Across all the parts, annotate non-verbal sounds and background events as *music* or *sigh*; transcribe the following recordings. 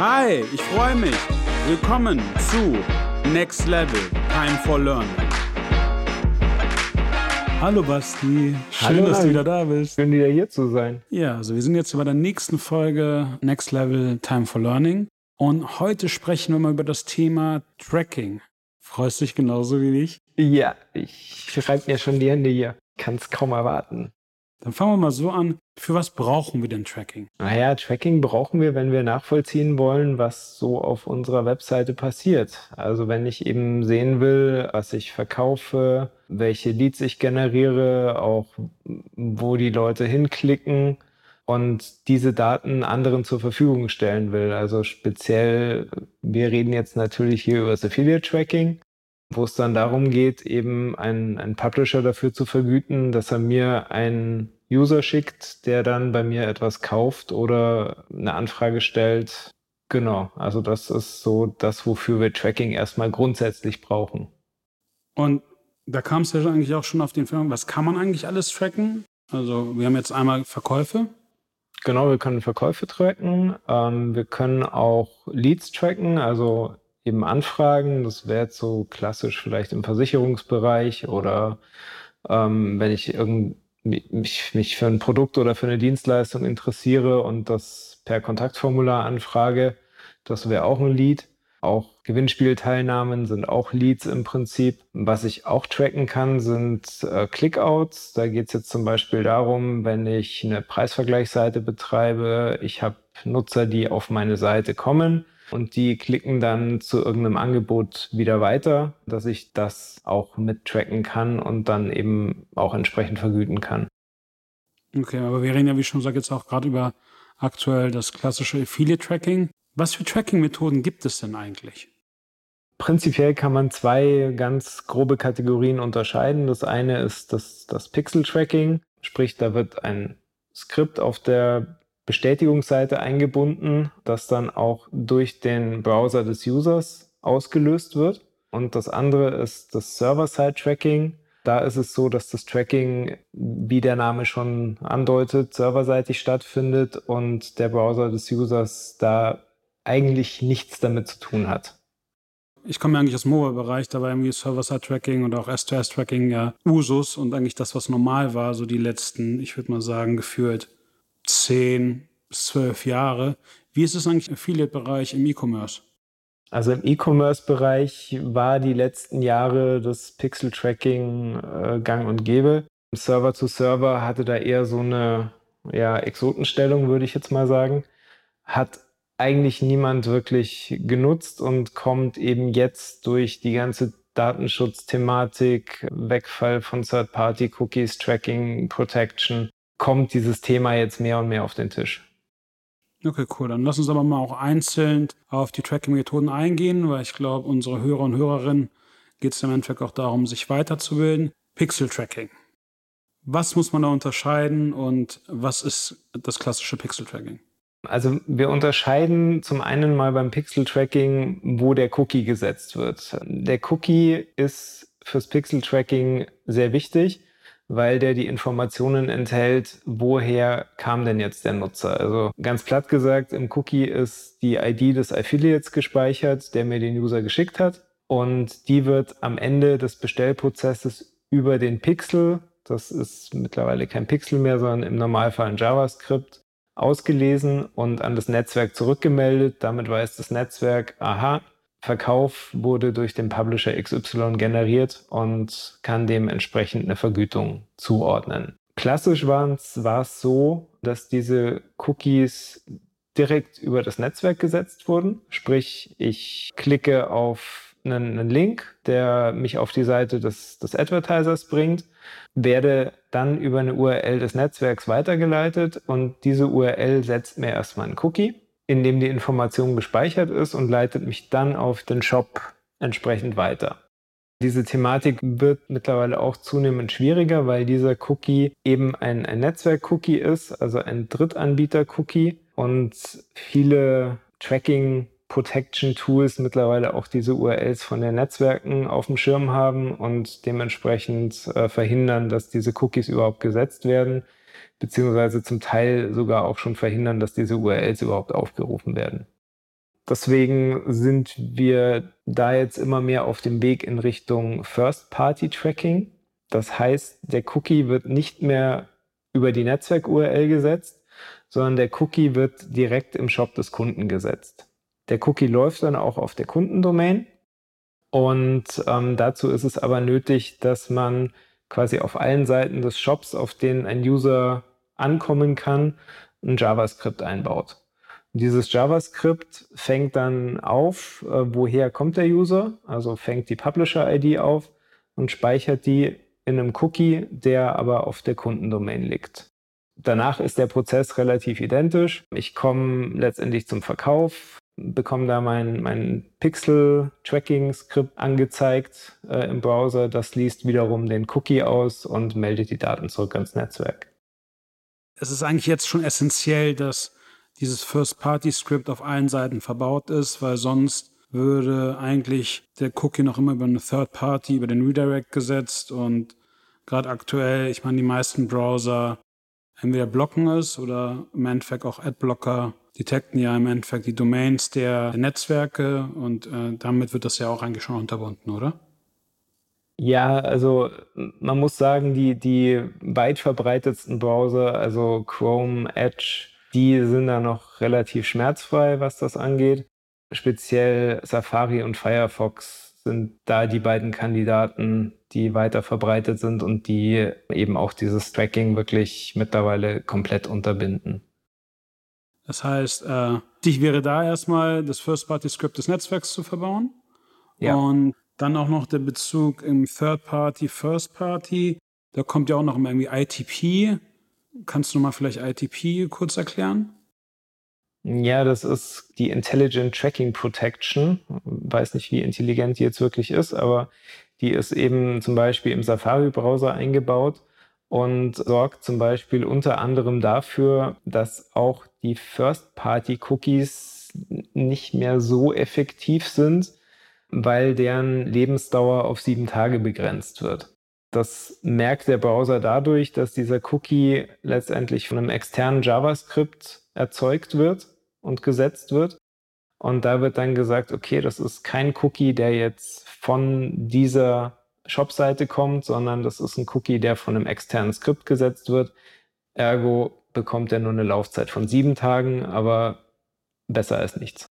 Hi, ich freue mich. Willkommen zu Next Level Time for Learning. Hallo Basti, schön, Hallo, dass du wieder da bist. Schön wieder hier zu sein. Ja, also wir sind jetzt bei der nächsten Folge Next Level Time for Learning und heute sprechen wir mal über das Thema Tracking. Freust dich genauso wie ich? Ja, ich reibe mir schon die Hände hier. Kann es kaum erwarten. Dann fangen wir mal so an. Für was brauchen wir denn Tracking? Naja, Tracking brauchen wir, wenn wir nachvollziehen wollen, was so auf unserer Webseite passiert. Also wenn ich eben sehen will, was ich verkaufe, welche Leads ich generiere, auch wo die Leute hinklicken und diese Daten anderen zur Verfügung stellen will. Also speziell, wir reden jetzt natürlich hier über das Affiliate Tracking. Wo es dann darum geht, eben einen, einen Publisher dafür zu vergüten, dass er mir einen User schickt, der dann bei mir etwas kauft oder eine Anfrage stellt. Genau, also das ist so das, wofür wir Tracking erstmal grundsätzlich brauchen. Und da kam es ja eigentlich auch schon auf den Film, was kann man eigentlich alles tracken? Also wir haben jetzt einmal Verkäufe. Genau, wir können Verkäufe tracken, ähm, wir können auch Leads tracken, also eben Anfragen. Das wäre jetzt so klassisch vielleicht im Versicherungsbereich oder ähm, wenn ich irgend, mich, mich für ein Produkt oder für eine Dienstleistung interessiere und das per Kontaktformular anfrage, das wäre auch ein Lead. Auch Gewinnspielteilnahmen sind auch Leads im Prinzip. Was ich auch tracken kann, sind äh, Clickouts. Da geht es jetzt zum Beispiel darum, wenn ich eine Preisvergleichsseite betreibe, ich habe Nutzer, die auf meine Seite kommen und die klicken dann zu irgendeinem Angebot wieder weiter, dass ich das auch mit tracken kann und dann eben auch entsprechend vergüten kann. Okay, aber wir reden ja, wie schon gesagt, jetzt auch gerade über aktuell das klassische Affiliate-Tracking. Was für Tracking-Methoden gibt es denn eigentlich? Prinzipiell kann man zwei ganz grobe Kategorien unterscheiden. Das eine ist das, das Pixel-Tracking, sprich da wird ein Skript auf der Bestätigungsseite eingebunden, das dann auch durch den Browser des Users ausgelöst wird. Und das andere ist das Server-Side-Tracking. Da ist es so, dass das Tracking, wie der Name schon andeutet, serverseitig stattfindet und der Browser des Users da eigentlich nichts damit zu tun hat. Ich komme ja eigentlich aus dem Mobile-Bereich, da war irgendwie Server-Side-Tracking und auch S2S-Tracking ja Usus und eigentlich das, was normal war, so die letzten, ich würde mal sagen, gefühlt zehn zwölf Jahre. Wie ist es eigentlich im Affiliate-Bereich im E-Commerce? Also im E-Commerce-Bereich war die letzten Jahre das Pixel-Tracking äh, gang und gäbe. Server zu Server hatte da eher so eine ja, Exotenstellung, würde ich jetzt mal sagen. Hat eigentlich niemand wirklich genutzt und kommt eben jetzt durch die ganze Datenschutzthematik, Wegfall von Third-Party-Cookies, Tracking, Protection, kommt dieses Thema jetzt mehr und mehr auf den Tisch. Okay, cool. Dann lass uns aber mal auch einzeln auf die Tracking-Methoden eingehen, weil ich glaube, unsere Hörer und Hörerinnen geht es im Endeffekt auch darum, sich weiterzubilden. Pixel-Tracking. Was muss man da unterscheiden und was ist das klassische Pixel-Tracking? Also wir unterscheiden zum einen mal beim Pixel-Tracking, wo der Cookie gesetzt wird. Der Cookie ist fürs Pixel-Tracking sehr wichtig, weil der die Informationen enthält, woher kam denn jetzt der Nutzer. Also ganz platt gesagt, im Cookie ist die ID des Affiliates gespeichert, der mir den User geschickt hat. Und die wird am Ende des Bestellprozesses über den Pixel, das ist mittlerweile kein Pixel mehr, sondern im Normalfall ein JavaScript, ausgelesen und an das Netzwerk zurückgemeldet. Damit weiß das Netzwerk, aha, Verkauf wurde durch den Publisher XY generiert und kann dementsprechend eine Vergütung zuordnen. Klassisch war es so, dass diese Cookies direkt über das Netzwerk gesetzt wurden. Sprich, ich klicke auf einen, einen Link, der mich auf die Seite des, des Advertisers bringt, werde dann über eine URL des Netzwerks weitergeleitet und diese URL setzt mir erstmal einen Cookie, in dem die Information gespeichert ist und leitet mich dann auf den Shop entsprechend weiter. Diese Thematik wird mittlerweile auch zunehmend schwieriger, weil dieser Cookie eben ein, ein Netzwerk-Cookie ist, also ein Drittanbieter-Cookie und viele Tracking Protection Tools mittlerweile auch diese URLs von den Netzwerken auf dem Schirm haben und dementsprechend äh, verhindern, dass diese Cookies überhaupt gesetzt werden, beziehungsweise zum Teil sogar auch schon verhindern, dass diese URLs überhaupt aufgerufen werden. Deswegen sind wir da jetzt immer mehr auf dem Weg in Richtung First-Party-Tracking. Das heißt, der Cookie wird nicht mehr über die Netzwerk-URL gesetzt, sondern der Cookie wird direkt im Shop des Kunden gesetzt. Der Cookie läuft dann auch auf der Kundendomain und ähm, dazu ist es aber nötig, dass man quasi auf allen Seiten des Shops, auf denen ein User ankommen kann, ein JavaScript einbaut. Dieses JavaScript fängt dann auf, äh, woher kommt der User, also fängt die Publisher-ID auf und speichert die in einem Cookie, der aber auf der Kundendomain liegt. Danach ist der Prozess relativ identisch. Ich komme letztendlich zum Verkauf, bekomme da mein, mein Pixel-Tracking-Skript angezeigt äh, im Browser. Das liest wiederum den Cookie aus und meldet die Daten zurück ans Netzwerk. Es ist eigentlich jetzt schon essentiell, dass dieses First-Party-Script auf allen Seiten verbaut ist, weil sonst würde eigentlich der Cookie noch immer über eine Third-Party, über den Redirect gesetzt und gerade aktuell, ich meine, die meisten Browser entweder blocken es oder im Endeffekt auch Adblocker detekten ja im Endeffekt die Domains der Netzwerke und äh, damit wird das ja auch eigentlich schon unterbunden, oder? Ja, also man muss sagen, die, die weit verbreitetsten Browser, also Chrome, Edge, die sind da noch relativ schmerzfrei, was das angeht. Speziell Safari und Firefox sind da die beiden Kandidaten, die weiter verbreitet sind und die eben auch dieses Tracking wirklich mittlerweile komplett unterbinden. Das heißt, äh, dich wäre da erstmal das First-Party-Script des Netzwerks zu verbauen. Ja. Und dann auch noch der Bezug im Third-Party, First-Party. Da kommt ja auch noch irgendwie ITP. Kannst du mal vielleicht ITP kurz erklären? Ja, das ist die Intelligent Tracking Protection. Weiß nicht, wie intelligent die jetzt wirklich ist, aber die ist eben zum Beispiel im Safari-Browser eingebaut und sorgt zum Beispiel unter anderem dafür, dass auch die First-Party-Cookies nicht mehr so effektiv sind, weil deren Lebensdauer auf sieben Tage begrenzt wird. Das merkt der Browser dadurch, dass dieser Cookie letztendlich von einem externen JavaScript erzeugt wird und gesetzt wird. Und da wird dann gesagt, okay, das ist kein Cookie, der jetzt von dieser Shop-Seite kommt, sondern das ist ein Cookie, der von einem externen Skript gesetzt wird. Ergo bekommt er nur eine Laufzeit von sieben Tagen, aber besser als nichts.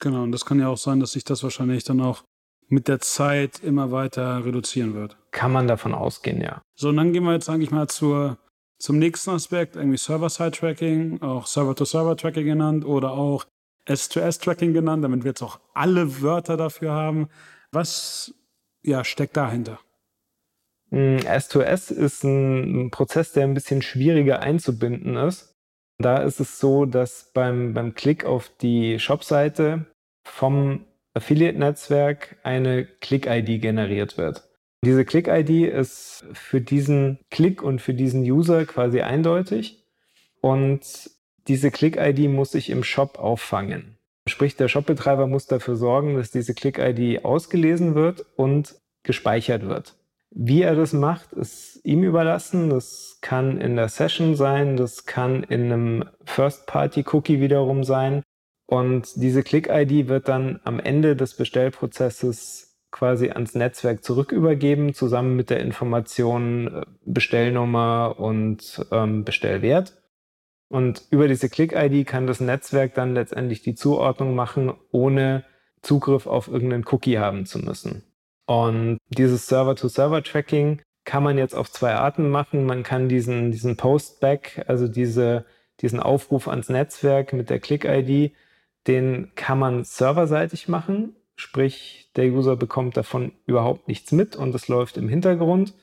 Genau, und das kann ja auch sein, dass sich das wahrscheinlich dann auch mit der Zeit immer weiter reduzieren wird. Kann man davon ausgehen, ja. So, und dann gehen wir jetzt eigentlich mal zur, zum nächsten Aspekt, irgendwie Server-Side-Tracking, auch Server-to-Server-Tracking genannt oder auch S2S-Tracking genannt, damit wir jetzt auch alle Wörter dafür haben. Was ja, steckt dahinter? S2S hm, ist ein Prozess, der ein bisschen schwieriger einzubinden ist. Da ist es so, dass beim, beim Klick auf die Shop-Seite vom Affiliate-Netzwerk eine Click-ID generiert wird. Diese Click-ID ist für diesen Klick und für diesen User quasi eindeutig und diese Click-ID muss sich im Shop auffangen. Sprich, der Shopbetreiber muss dafür sorgen, dass diese Click-ID ausgelesen wird und gespeichert wird. Wie er das macht, ist ihm überlassen. Das kann in der Session sein, das kann in einem First-Party-Cookie wiederum sein. Und diese Click-ID wird dann am Ende des Bestellprozesses quasi ans Netzwerk zurückübergeben, zusammen mit der Information äh, Bestellnummer und ähm, Bestellwert. Und über diese Click-ID kann das Netzwerk dann letztendlich die Zuordnung machen, ohne Zugriff auf irgendeinen Cookie haben zu müssen. Und dieses Server-to-Server-Tracking kann man jetzt auf zwei Arten machen. Man kann diesen, diesen Post-Back, also diese, diesen Aufruf ans Netzwerk mit der Click-ID, den kann man serverseitig machen. Sprich, der User bekommt davon überhaupt nichts mit und es läuft im Hintergrund.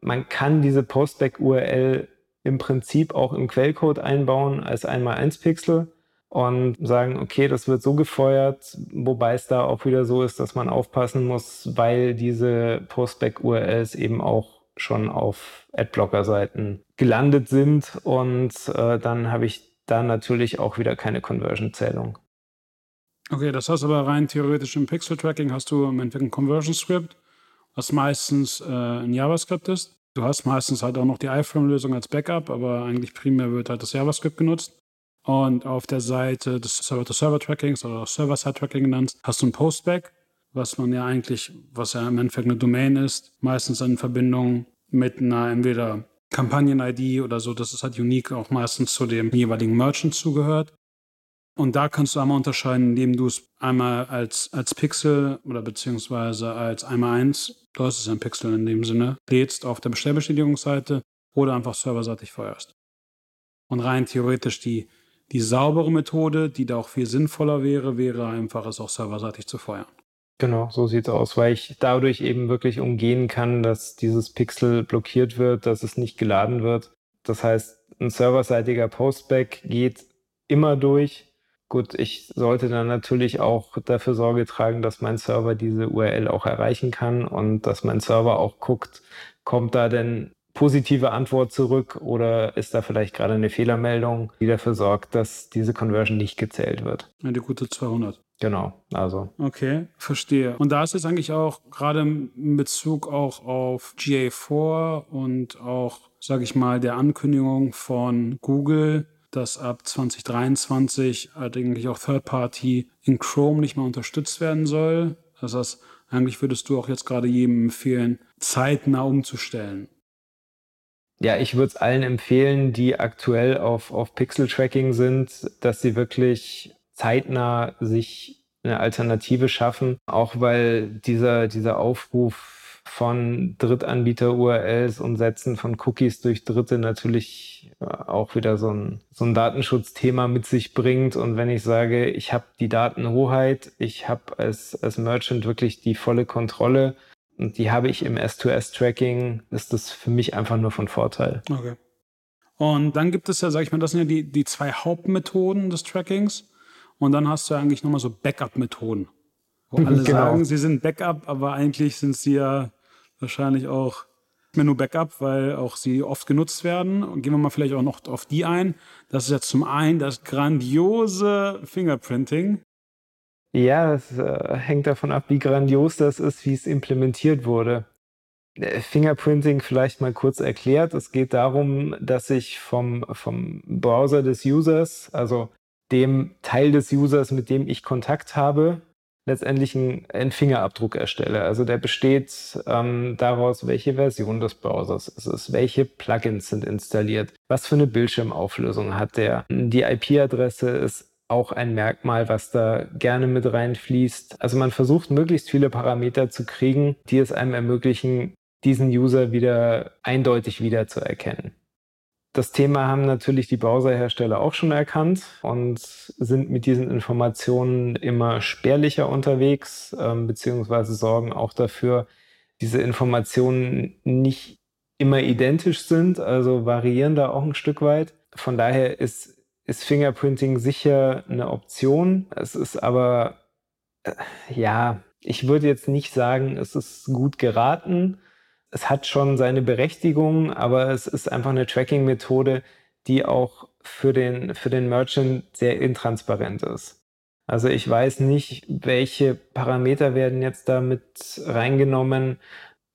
Man kann diese Postback-URL im Prinzip auch im Quellcode einbauen als einmal 1 Pixel und sagen, okay, das wird so gefeuert, wobei es da auch wieder so ist, dass man aufpassen muss, weil diese Postback-URLs eben auch schon auf Adblocker-Seiten gelandet sind und äh, dann habe ich da natürlich auch wieder keine Conversion-Zählung. Okay, das heißt aber rein theoretisch im Pixel-Tracking hast du im Endeffekt ein Conversion-Script, was meistens äh, ein JavaScript ist. Du hast meistens halt auch noch die iFrame-Lösung als Backup, aber eigentlich primär wird halt das JavaScript genutzt. Und auf der Seite des Server-to-Server-Trackings oder Server-Side-Tracking genannt, hast du ein Postback, was man ja eigentlich, was ja im Endeffekt eine Domain ist, meistens in Verbindung mit einer entweder Kampagnen-ID oder so, das ist halt unique auch meistens zu dem jeweiligen Merchant zugehört. Und da kannst du einmal unterscheiden, indem du es einmal als, als Pixel oder beziehungsweise als einmal eins, du hast es ein Pixel in dem Sinne, lädst auf der Bestellbestätigungsseite oder einfach serverseitig feuerst. Und rein theoretisch die, die saubere Methode, die da auch viel sinnvoller wäre, wäre einfach es auch serverseitig zu feuern. Genau, so sieht es aus, weil ich dadurch eben wirklich umgehen kann, dass dieses Pixel blockiert wird, dass es nicht geladen wird. Das heißt, ein serverseitiger Postback geht immer durch, Gut, ich sollte dann natürlich auch dafür Sorge tragen, dass mein Server diese URL auch erreichen kann und dass mein Server auch guckt, kommt da denn positive Antwort zurück oder ist da vielleicht gerade eine Fehlermeldung, die dafür sorgt, dass diese Conversion nicht gezählt wird. Eine gute 200. Genau, also. Okay, verstehe. Und da ist es eigentlich auch gerade in Bezug auch auf GA4 und auch, sage ich mal, der Ankündigung von Google, dass ab 2023 eigentlich auch Third Party in Chrome nicht mehr unterstützt werden soll. Das heißt, eigentlich würdest du auch jetzt gerade jedem empfehlen, zeitnah umzustellen. Ja, ich würde es allen empfehlen, die aktuell auf, auf Pixel-Tracking sind, dass sie wirklich zeitnah sich eine Alternative schaffen, auch weil dieser, dieser Aufruf von Drittanbieter-URLs und Setzen von Cookies durch Dritte natürlich äh, auch wieder so ein, so ein Datenschutzthema mit sich bringt. Und wenn ich sage, ich habe die Datenhoheit, ich habe als, als Merchant wirklich die volle Kontrolle und die habe ich im S2S-Tracking, ist das für mich einfach nur von Vorteil. Okay. Und dann gibt es ja, sag ich mal, das sind ja die, die zwei Hauptmethoden des Trackings. Und dann hast du ja eigentlich nochmal so Backup-Methoden. Wo *laughs* alle genau. sagen, sie sind Backup, aber eigentlich sind sie ja wahrscheinlich auch nur Backup, weil auch sie oft genutzt werden. Und gehen wir mal vielleicht auch noch auf die ein. Das ist jetzt zum einen das grandiose Fingerprinting. Ja, das äh, hängt davon ab, wie grandios das ist, wie es implementiert wurde. Äh, Fingerprinting vielleicht mal kurz erklärt. Es geht darum, dass ich vom, vom Browser des Users, also dem Teil des Users, mit dem ich Kontakt habe, letztendlich einen, Fingerabdruck erstelle. Also der besteht ähm, daraus, welche Version des Browsers es ist, welche Plugins sind installiert, was für eine Bildschirmauflösung hat der. Die IP-Adresse ist auch ein Merkmal, was da gerne mit reinfließt. Also man versucht möglichst viele Parameter zu kriegen, die es einem ermöglichen, diesen User wieder eindeutig wiederzuerkennen. Das Thema haben natürlich die Browserhersteller auch schon erkannt und sind mit diesen Informationen immer spärlicher unterwegs, ähm, beziehungsweise sorgen auch dafür, diese Informationen nicht immer identisch sind, also variieren da auch ein Stück weit. Von daher ist, ist Fingerprinting sicher eine Option. Es ist aber, äh, ja, ich würde jetzt nicht sagen, es ist gut geraten es hat schon seine Berechtigung, aber es ist einfach eine Tracking-Methode, die auch für den, für den Merchant sehr intransparent ist. Also ich weiß nicht, welche Parameter werden jetzt da mit reingenommen.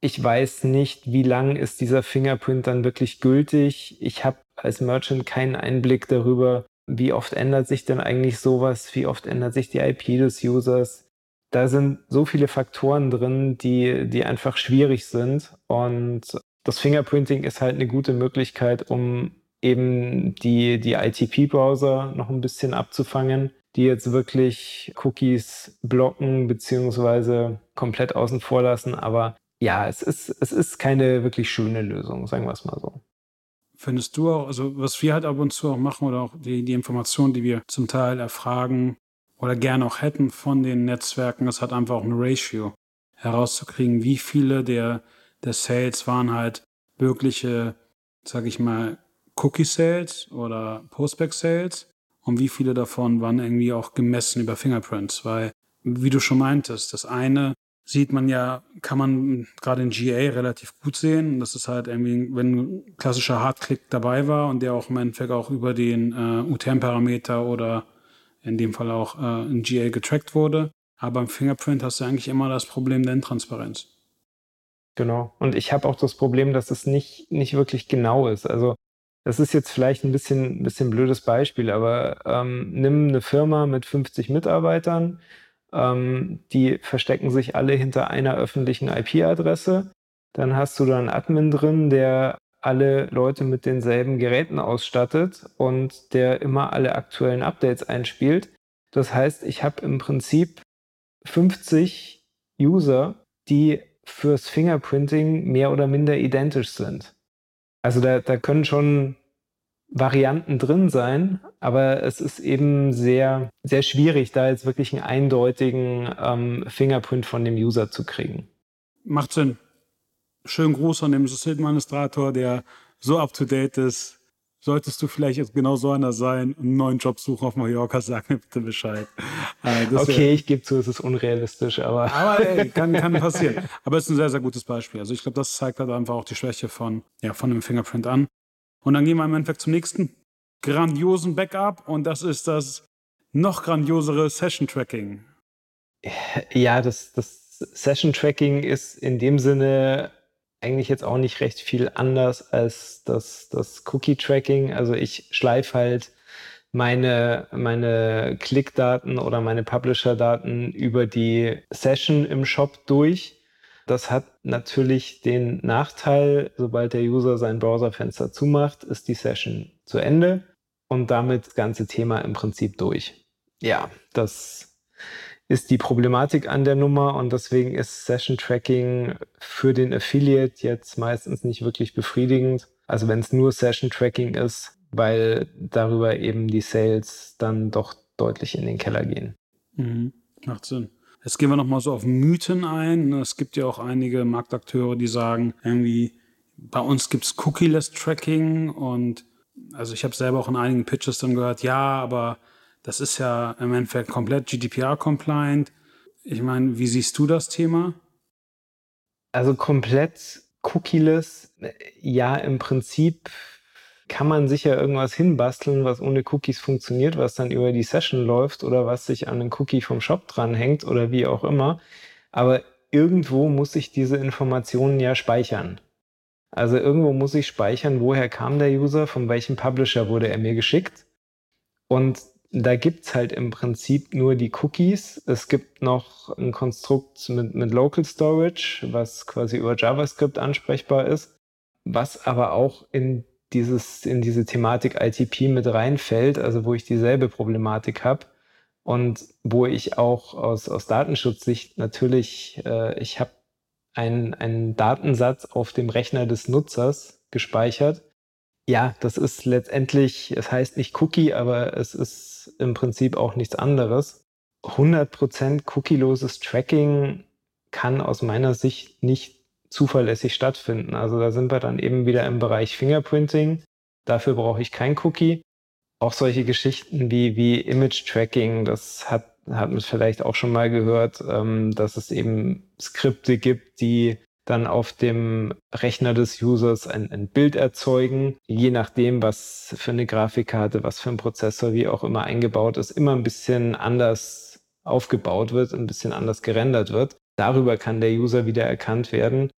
Ich weiß nicht, wie lang ist dieser Fingerprint dann wirklich gültig. Ich habe als Merchant keinen Einblick darüber, wie oft ändert sich denn eigentlich sowas, wie oft ändert sich die IP des Users da sind so viele Faktoren drin, die, die einfach schwierig sind. Und das Fingerprinting ist halt eine gute Möglichkeit, um eben die, die ITP-Browser noch ein bisschen abzufangen, die jetzt wirklich Cookies blocken beziehungsweise komplett außen vor lassen. Aber ja, es ist, es ist keine wirklich schöne Lösung, sagen wir es mal so. Findest du auch, also was wir halt ab und zu auch machen oder auch die, die Informationen, die wir zum Teil erfragen, oder gerne auch hätten von den Netzwerken, es hat einfach auch ein Ratio herauszukriegen, wie viele der, der Sales waren halt wirkliche, sag ich mal, Cookie-Sales oder Postback-Sales und wie viele davon waren irgendwie auch gemessen über Fingerprints, weil, wie du schon meintest, das eine sieht man ja, kann man gerade in GA relativ gut sehen. Das ist halt irgendwie, wenn ein klassischer Hardclick dabei war und der auch im Endeffekt auch über den äh, UTM-Parameter oder in dem Fall auch äh, in GA getrackt wurde. Aber beim Fingerprint hast du eigentlich immer das Problem der Intransparenz. Genau. Und ich habe auch das Problem, dass es nicht, nicht wirklich genau ist. Also Das ist jetzt vielleicht ein bisschen, bisschen blödes Beispiel, aber ähm, nimm eine Firma mit 50 Mitarbeitern, ähm, die verstecken sich alle hinter einer öffentlichen IP-Adresse. Dann hast du da einen Admin drin, der alle Leute mit denselben Geräten ausstattet und der immer alle aktuellen Updates einspielt. Das heißt, ich habe im Prinzip 50 User, die fürs Fingerprinting mehr oder minder identisch sind. Also da, da können schon Varianten drin sein, aber es ist eben sehr, sehr schwierig, da jetzt wirklich einen eindeutigen ähm, Fingerprint von dem User zu kriegen. Macht Sinn. Schönen Gruß an den Systemadministrator, der so up to date ist. Solltest du vielleicht jetzt genau so einer sein, einen neuen Job suchen auf Mallorca, *laughs* sag mir bitte Bescheid. Äh, okay, wär, ich gebe zu, es ist unrealistisch, aber. Aber *laughs* ey, kann, kann passieren. Aber es ist ein sehr, sehr gutes Beispiel. Also ich glaube, das zeigt halt einfach auch die Schwäche von, ja, von dem Fingerprint an. Und dann gehen wir im Endeffekt zum nächsten grandiosen Backup und das ist das noch grandiosere Session Tracking. Ja, das, das Session Tracking ist in dem Sinne eigentlich jetzt auch nicht recht viel anders als das, das Cookie-Tracking. Also ich schleife halt meine, meine Klickdaten oder meine Publisher-Daten über die Session im Shop durch. Das hat natürlich den Nachteil, sobald der User sein Browserfenster zumacht, ist die Session zu Ende und damit das ganze Thema im Prinzip durch. Ja, das ist die Problematik an der Nummer und deswegen ist Session Tracking für den Affiliate jetzt meistens nicht wirklich befriedigend. Also wenn es nur Session Tracking ist, weil darüber eben die Sales dann doch deutlich in den Keller gehen. Mhm. Macht Sinn. Jetzt gehen wir nochmal so auf Mythen ein. Es gibt ja auch einige Marktakteure, die sagen, irgendwie, bei uns gibt es Cookie-less Tracking und also ich habe selber auch in einigen Pitches dann gehört, ja, aber das ist ja im Endeffekt komplett GDPR-compliant. Ich meine, wie siehst du das Thema? Also komplett cookieless, ja, im Prinzip kann man sicher irgendwas hinbasteln, was ohne Cookies funktioniert, was dann über die Session läuft oder was sich an einen Cookie vom Shop dranhängt oder wie auch immer. Aber irgendwo muss ich diese Informationen ja speichern. Also irgendwo muss ich speichern, woher kam der User, von welchem Publisher wurde er mir geschickt. Und da gibt's halt im Prinzip nur die Cookies. Es gibt noch ein Konstrukt mit, mit Local Storage, was quasi über JavaScript ansprechbar ist, was aber auch in dieses, in diese Thematik ITP mit reinfällt, also wo ich dieselbe Problematik habe und wo ich auch aus, aus Datenschutzsicht natürlich, äh, ich habe einen, einen Datensatz auf dem Rechner des Nutzers gespeichert ja, das ist letztendlich, es heißt nicht Cookie, aber es ist im Prinzip auch nichts anderes. 100% cookieloses Tracking kann aus meiner Sicht nicht zuverlässig stattfinden. Also da sind wir dann eben wieder im Bereich Fingerprinting. Dafür brauche ich kein Cookie. Auch solche Geschichten wie, wie Image Tracking, das hat, hat man vielleicht auch schon mal gehört, ähm, dass es eben Skripte gibt, die dann auf dem Rechner des Users ein, ein, Bild erzeugen. Je nachdem, was für eine Grafikkarte, was für ein Prozessor, wie auch immer eingebaut ist, immer ein bisschen anders aufgebaut wird, ein bisschen anders gerendert wird. Darüber kann der User wieder erkannt werden.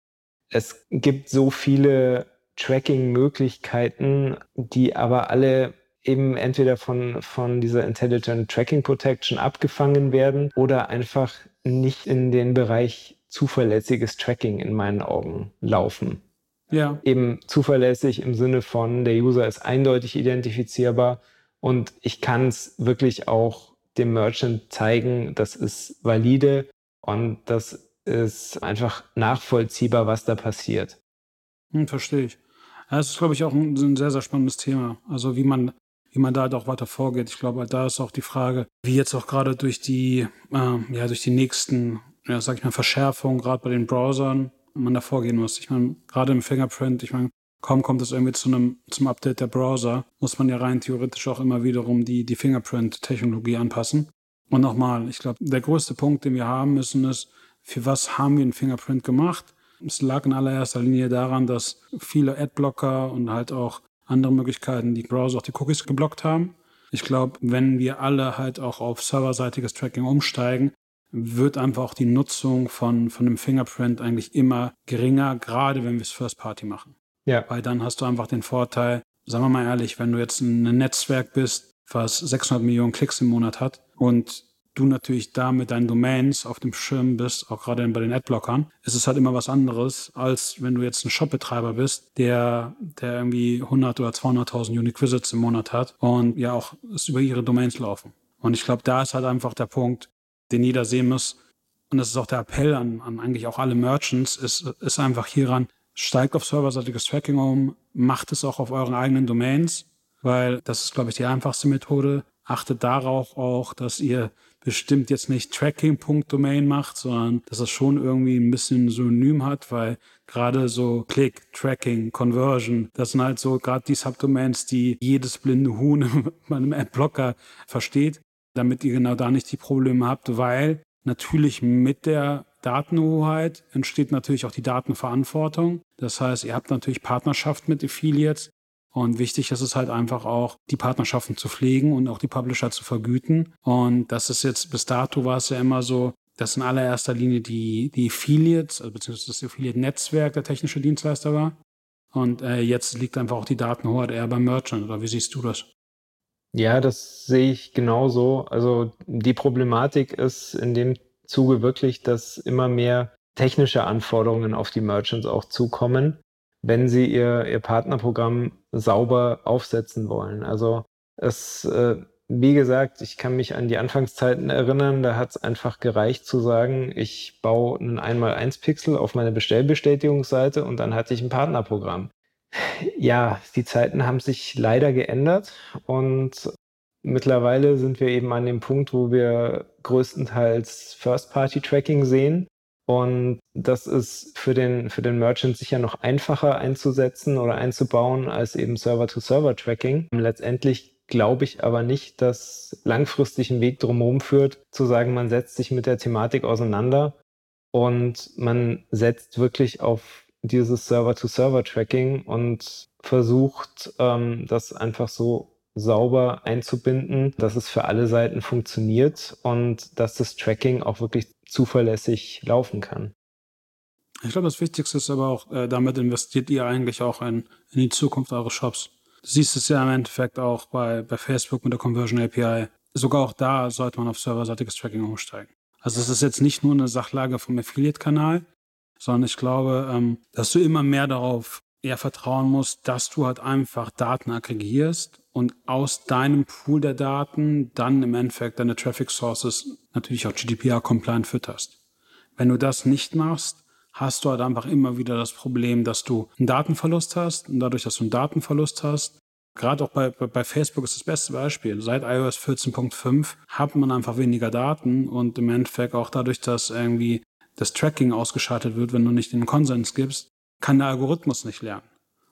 Es gibt so viele Tracking-Möglichkeiten, die aber alle eben entweder von, von dieser Intelligent Tracking Protection abgefangen werden oder einfach nicht in den Bereich zuverlässiges Tracking in meinen Augen laufen. Ja. Eben zuverlässig im Sinne von, der User ist eindeutig identifizierbar und ich kann es wirklich auch dem Merchant zeigen, das ist valide und das ist einfach nachvollziehbar, was da passiert. Hm, verstehe ich. Das ist, glaube ich, auch ein, ein, sehr, sehr spannendes Thema. Also wie man, wie man da halt auch weiter vorgeht. Ich glaube, da ist auch die Frage, wie jetzt auch gerade durch die, äh, ja, durch die nächsten ja, sag ich mal, Verschärfung, gerade bei den Browsern, man da vorgehen muss. Ich meine, gerade im Fingerprint, ich meine, kaum kommt es irgendwie zu einem, zum Update der Browser, muss man ja rein theoretisch auch immer wiederum die, die Fingerprint-Technologie anpassen. Und nochmal, ich glaube, der größte Punkt, den wir haben müssen, ist, für was haben wir ein Fingerprint gemacht? Es lag in allererster Linie daran, dass viele Adblocker und halt auch andere Möglichkeiten, die Browser auch die Cookies geblockt haben. Ich glaube, wenn wir alle halt auch auf serverseitiges Tracking umsteigen, wird einfach auch die Nutzung von, von einem Fingerprint eigentlich immer geringer, gerade wenn wir es First Party machen. Ja. Weil dann hast du einfach den Vorteil, sagen wir mal ehrlich, wenn du jetzt ein Netzwerk bist, was 600 Millionen Klicks im Monat hat und du natürlich da mit deinen Domains auf dem Schirm bist, auch gerade bei den Adblockern, ist es halt immer was anderes, als wenn du jetzt ein Shopbetreiber bist, der, der irgendwie 100 oder 200.000 Unique Visits im Monat hat und ja auch es über ihre Domains laufen. Und ich glaube, da ist halt einfach der Punkt, den jeder sehen muss. Und das ist auch der Appell an, an eigentlich auch alle Merchants, ist, ist einfach hieran, steigt auf serverseitiges Tracking um, macht es auch auf euren eigenen Domains, weil das ist, glaube ich, die einfachste Methode. Achtet darauf auch, dass ihr bestimmt jetzt nicht Tracking.domain macht, sondern dass es schon irgendwie ein bisschen Synonym hat, weil gerade so Click, Tracking, Conversion, das sind halt so gerade die Subdomains, die jedes blinde Huhn *laughs* bei einem Adblocker versteht, damit ihr genau da nicht die Probleme habt, weil natürlich mit der Datenhoheit entsteht natürlich auch die Datenverantwortung. Das heißt, ihr habt natürlich Partnerschaft mit Affiliates und wichtig ist es halt einfach auch, die Partnerschaften zu pflegen und auch die Publisher zu vergüten. Und das ist jetzt, bis dato war es ja immer so, dass in allererster Linie die, die Affiliates, also beziehungsweise das Affiliate-Netzwerk der technische Dienstleister war. Und äh, jetzt liegt einfach auch die Datenhoheit eher beim Merchant. Oder wie siehst du das? Ja, das sehe ich genauso. Also die Problematik ist in dem Zuge wirklich, dass immer mehr technische Anforderungen auf die Merchants auch zukommen wenn sie ihr, ihr Partnerprogramm sauber aufsetzen wollen. Also es, äh, wie gesagt, ich kann mich an die Anfangszeiten erinnern, da hat es einfach gereicht zu sagen, ich baue einen 1x1-Pixel auf meine Bestellbestätigungsseite und dann hatte ich ein Partnerprogramm. Ja, die Zeiten haben sich leider geändert und mittlerweile sind wir eben an dem Punkt, wo wir größtenteils First-Party-Tracking sehen und das ist für den, für den Merchant sicher noch einfacher einzusetzen oder einzubauen als eben Server-to-Server-Tracking. Letztendlich glaube ich aber nicht, dass langfristig ein Weg drumherum führt, zu sagen, man setzt sich mit der Thematik auseinander und man setzt wirklich auf dieses Server-to-Server-Tracking und versucht, ähm, das einfach so sauber einzubinden, dass es für alle Seiten funktioniert und dass das Tracking auch wirklich zuverlässig laufen kann. Ich glaube, das Wichtigste ist aber auch, äh, damit investiert ihr eigentlich auch in, in die Zukunft eures Shops. Du siehst es ja im Endeffekt auch bei, bei Facebook mit der Conversion API. Sogar auch da sollte man auf serverseitiges Tracking umsteigen. Also es ist jetzt nicht nur eine Sachlage vom Affiliate-Kanal, sondern ich glaube, ähm, dass du immer mehr darauf eher vertrauen musst, dass du halt einfach Daten aggregierst und aus deinem Pool der Daten dann im Endeffekt deine Traffic Sources natürlich auch GDPR-compliant fütterst. Wenn du das nicht machst, hast du halt einfach immer wieder das Problem, dass du einen Datenverlust hast und dadurch, dass du einen Datenverlust hast, gerade auch bei, bei Facebook ist das beste Beispiel. Seit iOS 14.5 hat man einfach weniger Daten und im Endeffekt auch dadurch, dass irgendwie das Tracking ausgeschaltet wird, wenn du nicht den Konsens gibst, kann der Algorithmus nicht lernen.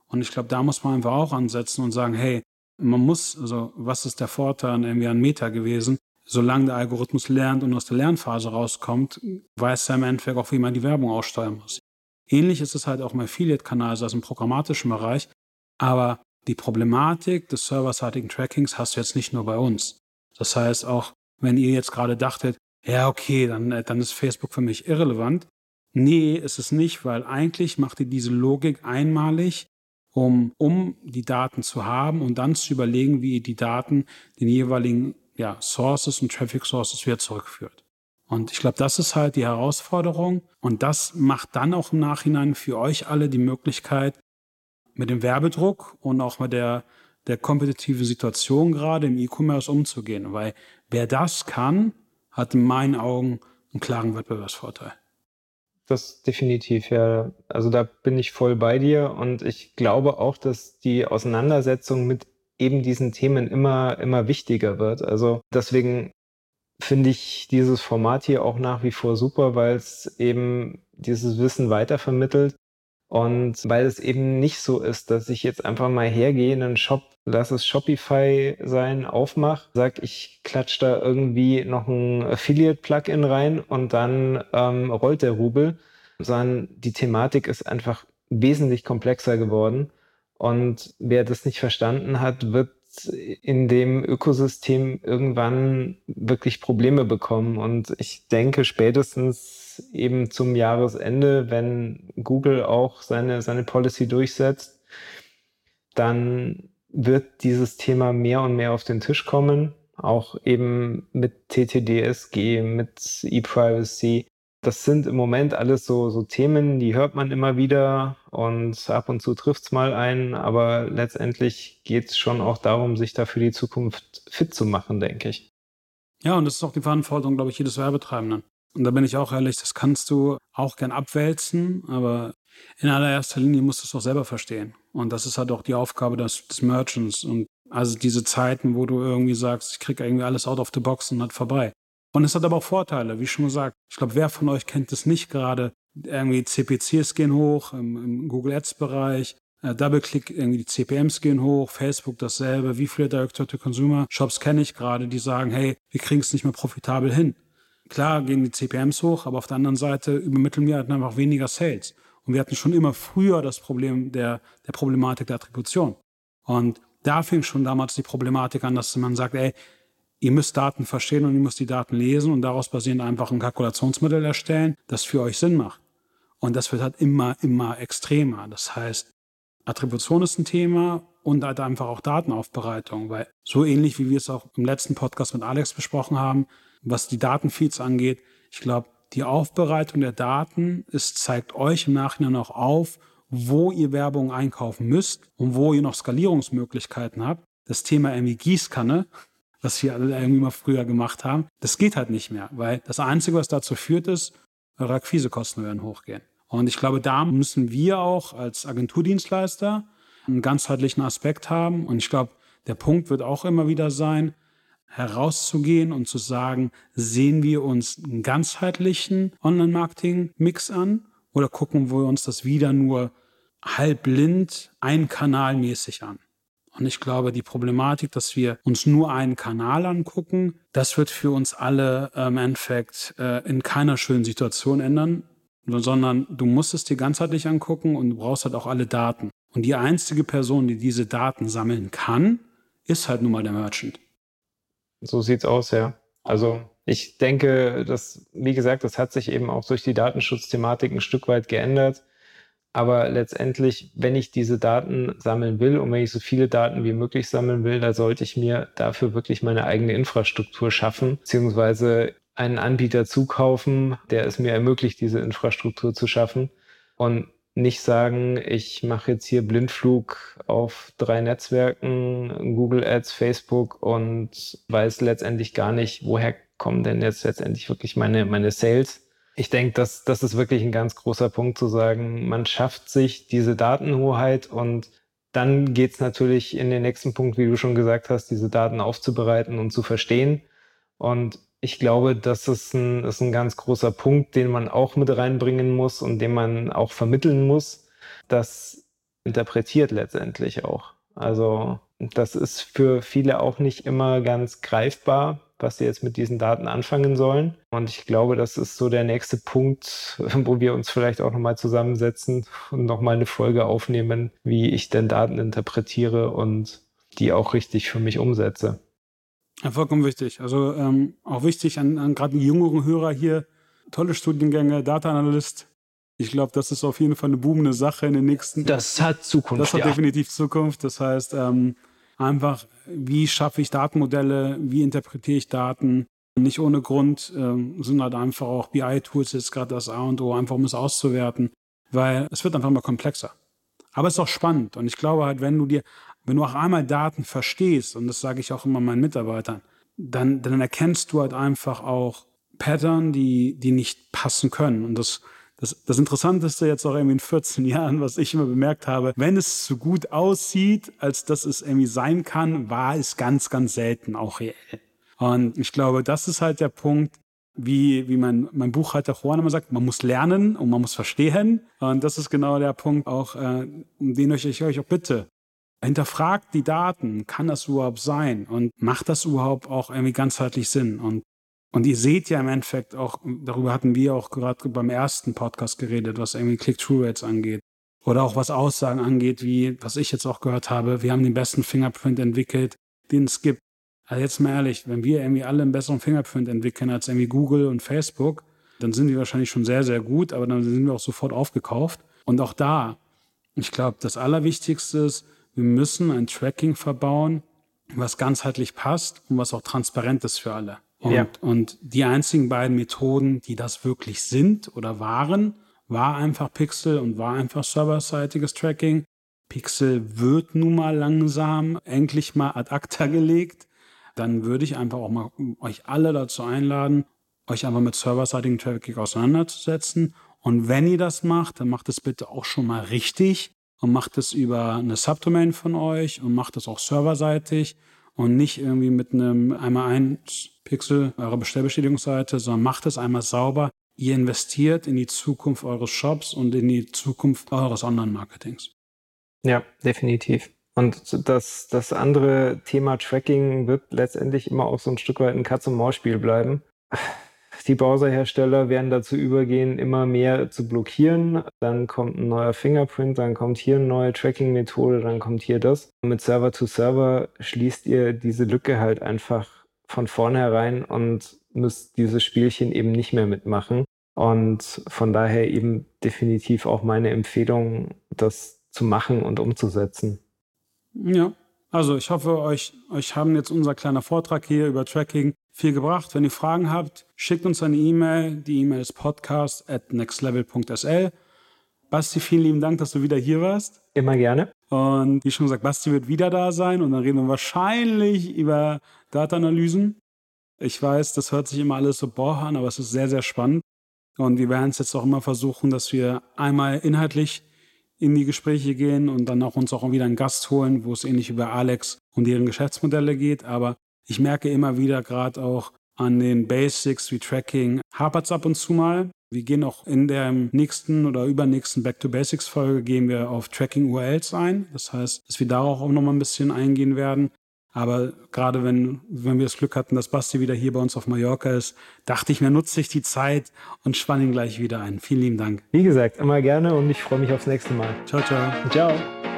Und ich glaube, da muss man einfach auch ansetzen und sagen, hey, man muss, also was ist der Vorteil irgendwie an Meta gewesen? Solange der Algorithmus lernt und aus der Lernphase rauskommt, weiß er im Endeffekt auch, wie man die Werbung aussteuern muss. Ähnlich ist es halt auch im Affiliate-Kanal, also im programmatischen Bereich. Aber die Problematik des serverseitigen Trackings hast du jetzt nicht nur bei uns. Das heißt, auch wenn ihr jetzt gerade dachtet, ja, okay, dann, äh, dann ist Facebook für mich irrelevant. Nee, ist es nicht, weil eigentlich macht ihr diese Logik einmalig um, um die Daten zu haben und dann zu überlegen, wie ihr die Daten den jeweiligen ja, Sources und Traffic Sources wieder zurückführt. Und ich glaube, das ist halt die Herausforderung. Und das macht dann auch im Nachhinein für euch alle die Möglichkeit, mit dem Werbedruck und auch mit der, der kompetitiven Situation gerade im E-Commerce umzugehen. Weil wer das kann, hat in meinen Augen einen klaren Wettbewerbsvorteil das definitiv, ja. Also da bin ich voll bei dir und ich glaube auch, dass die Auseinandersetzung mit eben diesen Themen immer, immer wichtiger wird. Also deswegen finde ich dieses Format hier auch nach wie vor super, weil es eben dieses Wissen weitervermittelt und weil es eben nicht so ist, dass ich jetzt einfach mal hergehe in einen Shop, lass es Shopify sein, aufmach, sag, ich klatsch da irgendwie noch ein Affiliate-Plugin rein und dann ähm, rollt der Rubel, sondern die Thematik ist einfach wesentlich komplexer geworden. Und wer das nicht verstanden hat, wird in dem Ökosystem irgendwann wirklich Probleme bekommen. Und ich denke, spätestens eben zum Jahresende, wenn Google auch seine, seine Policy durchsetzt, dann wird dieses Thema mehr und mehr auf den Tisch kommen, auch eben mit TTDSG, mit ePrivacy. Das sind im Moment alles so, so Themen, die hört man immer wieder und ab und zu trifft es mal ein, aber letztendlich geht es schon auch darum, sich da für die Zukunft fit zu machen, denke ich. Ja, und das ist auch die Verantwortung, glaube ich, jedes Werbetreibenden. Und da bin ich auch ehrlich, das kannst du auch gern abwälzen, aber in allererster Linie musst du es auch selber verstehen. Und das ist halt auch die Aufgabe des, des Merchants. Und also diese Zeiten, wo du irgendwie sagst, ich kriege irgendwie alles out of the box und halt vorbei. Und es hat aber auch Vorteile, wie schon gesagt. Ich glaube, wer von euch kennt es nicht gerade? Irgendwie CPCs gehen hoch im, im Google Ads Bereich. Äh, Double-Click, irgendwie die CPMs gehen hoch, Facebook dasselbe. Wie viele Direct-to-Consumer-Shops kenne ich gerade, die sagen, hey, wir kriegen es nicht mehr profitabel hin. Klar gehen die CPMs hoch, aber auf der anderen Seite übermitteln wir halt einfach weniger Sales. Und wir hatten schon immer früher das Problem der, der Problematik der Attribution. Und da fing schon damals die Problematik an, dass man sagt, ey, ihr müsst Daten verstehen und ihr müsst die Daten lesen und daraus basierend einfach ein Kalkulationsmodell erstellen, das für euch Sinn macht. Und das wird halt immer, immer extremer. Das heißt, Attribution ist ein Thema und halt einfach auch Datenaufbereitung, weil so ähnlich wie wir es auch im letzten Podcast mit Alex besprochen haben, was die Datenfeeds angeht, ich glaube, die Aufbereitung der Daten, es zeigt euch im Nachhinein auch auf, wo ihr Werbung einkaufen müsst und wo ihr noch Skalierungsmöglichkeiten habt. Das Thema irgendwie Gießkanne, was wir alle irgendwie mal früher gemacht haben, das geht halt nicht mehr, weil das Einzige, was dazu führt, ist, eure Akquisekosten werden hochgehen. Und ich glaube, da müssen wir auch als Agenturdienstleister einen ganzheitlichen Aspekt haben. Und ich glaube, der Punkt wird auch immer wieder sein, herauszugehen und zu sagen, sehen wir uns einen ganzheitlichen Online-Marketing-Mix an oder gucken wir uns das wieder nur halb blind, einkanalmäßig an? Und ich glaube, die Problematik, dass wir uns nur einen Kanal angucken, das wird für uns alle äh, im Endeffekt äh, in keiner schönen Situation ändern, sondern du musst es dir ganzheitlich angucken und du brauchst halt auch alle Daten. Und die einzige Person, die diese Daten sammeln kann, ist halt nun mal der Merchant. So sieht's aus, ja. Also ich denke, dass, wie gesagt, das hat sich eben auch durch die Datenschutzthematik ein Stück weit geändert. Aber letztendlich, wenn ich diese Daten sammeln will und wenn ich so viele Daten wie möglich sammeln will, da sollte ich mir dafür wirklich meine eigene Infrastruktur schaffen, beziehungsweise einen Anbieter zukaufen, der es mir ermöglicht, diese Infrastruktur zu schaffen und nicht sagen, ich mache jetzt hier Blindflug auf drei Netzwerken, Google Ads, Facebook und weiß letztendlich gar nicht, woher kommen denn jetzt letztendlich wirklich meine, meine Sales. Ich denke, dass das ist wirklich ein ganz großer Punkt zu sagen, man schafft sich diese Datenhoheit und dann geht es natürlich in den nächsten Punkt, wie du schon gesagt hast, diese Daten aufzubereiten und zu verstehen. Und ich glaube, das ist ein, ist ein ganz großer Punkt, den man auch mit reinbringen muss und den man auch vermitteln muss. Das interpretiert letztendlich auch. Also das ist für viele auch nicht immer ganz greifbar, was sie jetzt mit diesen Daten anfangen sollen. Und ich glaube, das ist so der nächste Punkt, *laughs* wo wir uns vielleicht auch nochmal zusammensetzen und nochmal eine Folge aufnehmen, wie ich denn Daten interpretiere und die auch richtig für mich umsetze. Ja, vollkommen wichtig. Also ähm, auch wichtig an, an gerade die jüngeren Hörer hier, tolle Studiengänge, Data Analyst. Ich glaube, das ist auf jeden Fall eine boomende Sache in den nächsten. Das hat Zukunft. Das hat ja. definitiv Zukunft. Das heißt, ähm, einfach, wie schaffe ich Datenmodelle, wie interpretiere ich Daten. Nicht ohne Grund ähm, sind halt einfach auch BI-Tools jetzt gerade das A und O, einfach um es auszuwerten, weil es wird einfach immer komplexer. Aber es ist auch spannend und ich glaube halt, wenn du dir wenn du auch einmal Daten verstehst, und das sage ich auch immer meinen Mitarbeitern, dann, dann erkennst du halt einfach auch Pattern, die, die nicht passen können. Und das, das, das Interessanteste jetzt auch irgendwie in 14 Jahren, was ich immer bemerkt habe, wenn es so gut aussieht, als dass es irgendwie sein kann, war es ganz, ganz selten auch reell. Und ich glaube, das ist halt der Punkt, wie, wie mein, mein Buchhalter Juan immer sagt, man muss lernen und man muss verstehen. Und das ist genau der Punkt auch, äh, um den ich, ich euch auch bitte, hinterfragt die Daten, kann das überhaupt sein und macht das überhaupt auch irgendwie ganzheitlich Sinn? Und, und ihr seht ja im Endeffekt auch, darüber hatten wir auch gerade beim ersten Podcast geredet, was irgendwie Click-Through-Rates angeht. Oder auch was Aussagen angeht, wie, was ich jetzt auch gehört habe, wir haben den besten Fingerprint entwickelt, den es gibt. Also jetzt mal ehrlich, wenn wir irgendwie alle einen besseren Fingerprint entwickeln als irgendwie Google und Facebook, dann sind wir wahrscheinlich schon sehr, sehr gut, aber dann sind wir auch sofort aufgekauft. Und auch da, ich glaube, das Allerwichtigste ist, wir müssen ein Tracking verbauen, was ganzheitlich passt und was auch transparent ist für alle. Und, ja. und die einzigen beiden Methoden, die das wirklich sind oder waren, war einfach Pixel und war einfach serverseitiges Tracking. Pixel wird nun mal langsam endlich mal ad acta gelegt. Dann würde ich einfach auch mal euch alle dazu einladen, euch einfach mit serverseitigem Tracking auseinanderzusetzen. Und wenn ihr das macht, dann macht es bitte auch schon mal richtig und macht es über eine Subdomain von euch und macht es auch serverseitig und nicht irgendwie mit einem einmal ein Pixel eurer Bestellbestätigungsseite, sondern macht es einmal sauber. Ihr investiert in die Zukunft eures Shops und in die Zukunft eures Online-Marketings. Ja, definitiv. Und das, das andere Thema Tracking wird letztendlich immer auch so ein Stück weit ein Katz-und-Maus-Spiel bleiben. Die Browserhersteller werden dazu übergehen, immer mehr zu blockieren. Dann kommt ein neuer Fingerprint, dann kommt hier eine neue Tracking-Methode, dann kommt hier das. Mit Server-to-Server -Server schließt ihr diese Lücke halt einfach von vornherein und müsst dieses Spielchen eben nicht mehr mitmachen. Und von daher eben definitiv auch meine Empfehlung, das zu machen und umzusetzen. Ja, also ich hoffe, euch, euch haben jetzt unser kleiner Vortrag hier über Tracking viel gebracht. Wenn ihr Fragen habt, schickt uns eine E-Mail. Die E-Mail ist podcast at nextlevel.sl. Basti, vielen lieben Dank, dass du wieder hier warst. Immer gerne. Und wie schon gesagt, Basti wird wieder da sein und dann reden wir wahrscheinlich über Data-Analysen. Ich weiß, das hört sich immer alles so boah an, aber es ist sehr, sehr spannend. Und wir werden es jetzt auch immer versuchen, dass wir einmal inhaltlich in die Gespräche gehen und dann auch uns auch wieder einen Gast holen, wo es ähnlich über Alex und deren Geschäftsmodelle geht. Aber ich merke immer wieder gerade auch an den Basics wie Tracking hapert es ab und zu mal. Wir gehen auch in der nächsten oder übernächsten Back to Basics Folge gehen wir auf Tracking URLs ein. Das heißt, dass wir darauf auch nochmal ein bisschen eingehen werden. Aber gerade wenn, wenn wir das Glück hatten, dass Basti wieder hier bei uns auf Mallorca ist, dachte ich mir, nutze ich die Zeit und spanne ihn gleich wieder ein. Vielen lieben Dank. Wie gesagt, immer gerne und ich freue mich aufs nächste Mal. Ciao, ciao. Ciao.